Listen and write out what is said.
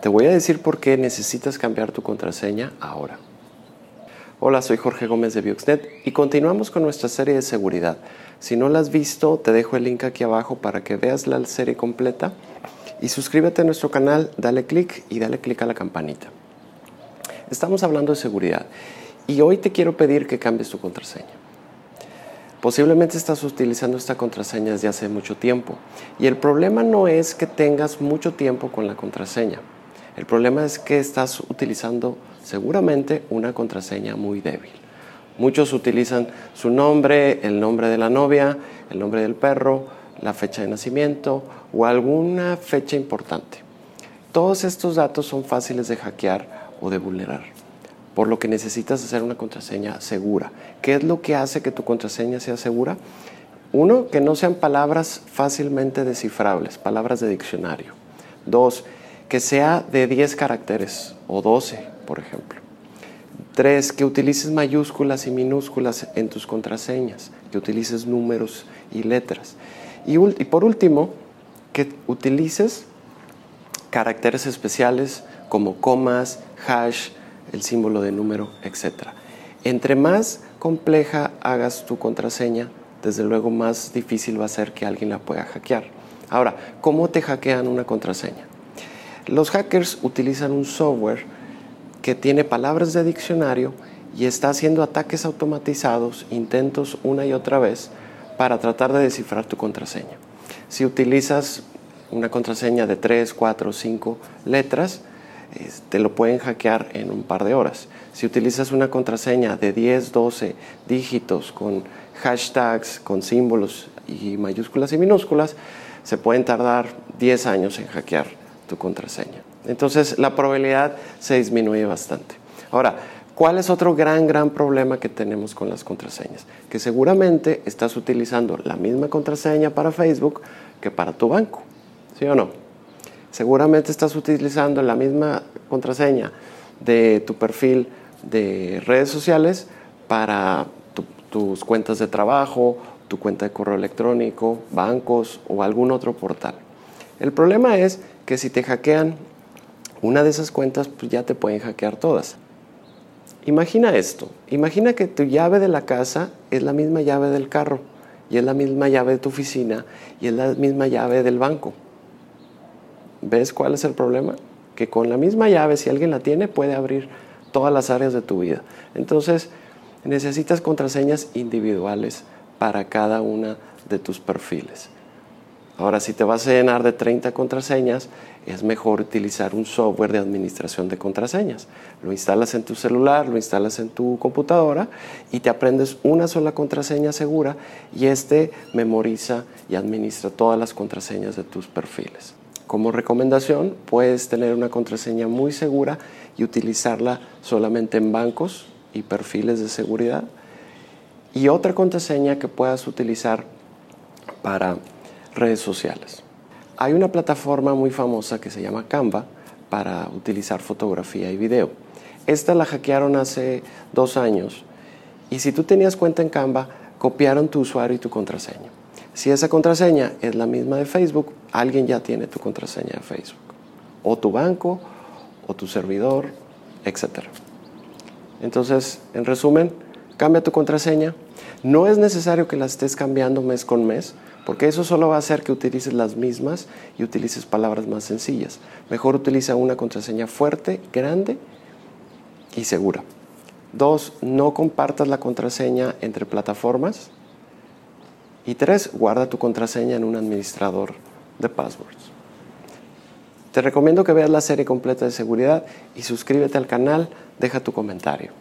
Te voy a decir por qué necesitas cambiar tu contraseña ahora. Hola, soy Jorge Gómez de Bioxnet y continuamos con nuestra serie de seguridad. Si no la has visto, te dejo el link aquí abajo para que veas la serie completa y suscríbete a nuestro canal, dale clic y dale clic a la campanita. Estamos hablando de seguridad y hoy te quiero pedir que cambies tu contraseña. Posiblemente estás utilizando esta contraseña desde hace mucho tiempo y el problema no es que tengas mucho tiempo con la contraseña. El problema es que estás utilizando seguramente una contraseña muy débil. Muchos utilizan su nombre, el nombre de la novia, el nombre del perro, la fecha de nacimiento o alguna fecha importante. Todos estos datos son fáciles de hackear o de vulnerar, por lo que necesitas hacer una contraseña segura. ¿Qué es lo que hace que tu contraseña sea segura? Uno, que no sean palabras fácilmente descifrables, palabras de diccionario. Dos, que sea de 10 caracteres o 12, por ejemplo. Tres, que utilices mayúsculas y minúsculas en tus contraseñas, que utilices números y letras. Y, y por último, que utilices caracteres especiales como comas, hash, el símbolo de número, etc. Entre más compleja hagas tu contraseña, desde luego más difícil va a ser que alguien la pueda hackear. Ahora, ¿cómo te hackean una contraseña? Los hackers utilizan un software que tiene palabras de diccionario y está haciendo ataques automatizados, intentos una y otra vez, para tratar de descifrar tu contraseña. Si utilizas una contraseña de 3, 4, 5 letras, te lo pueden hackear en un par de horas. Si utilizas una contraseña de 10, 12 dígitos con hashtags, con símbolos y mayúsculas y minúsculas, se pueden tardar 10 años en hackear tu contraseña. Entonces la probabilidad se disminuye bastante. Ahora, ¿cuál es otro gran, gran problema que tenemos con las contraseñas? Que seguramente estás utilizando la misma contraseña para Facebook que para tu banco, ¿sí o no? Seguramente estás utilizando la misma contraseña de tu perfil de redes sociales para tus cuentas de trabajo, tu cuenta de correo electrónico, bancos o algún otro portal. El problema es que si te hackean una de esas cuentas, pues ya te pueden hackear todas. Imagina esto, imagina que tu llave de la casa es la misma llave del carro y es la misma llave de tu oficina y es la misma llave del banco. ¿Ves cuál es el problema? Que con la misma llave, si alguien la tiene, puede abrir todas las áreas de tu vida. Entonces, necesitas contraseñas individuales para cada una de tus perfiles. Ahora, si te vas a llenar de 30 contraseñas, es mejor utilizar un software de administración de contraseñas. Lo instalas en tu celular, lo instalas en tu computadora y te aprendes una sola contraseña segura y este memoriza y administra todas las contraseñas de tus perfiles. Como recomendación, puedes tener una contraseña muy segura y utilizarla solamente en bancos y perfiles de seguridad. Y otra contraseña que puedas utilizar para redes sociales. Hay una plataforma muy famosa que se llama Canva para utilizar fotografía y video. Esta la hackearon hace dos años y si tú tenías cuenta en Canva, copiaron tu usuario y tu contraseña. Si esa contraseña es la misma de Facebook, alguien ya tiene tu contraseña de Facebook. O tu banco, o tu servidor, etc. Entonces, en resumen, cambia tu contraseña. No es necesario que la estés cambiando mes con mes porque eso solo va a hacer que utilices las mismas y utilices palabras más sencillas. Mejor utiliza una contraseña fuerte, grande y segura. Dos, no compartas la contraseña entre plataformas. Y tres, guarda tu contraseña en un administrador de passwords. Te recomiendo que veas la serie completa de seguridad y suscríbete al canal, deja tu comentario.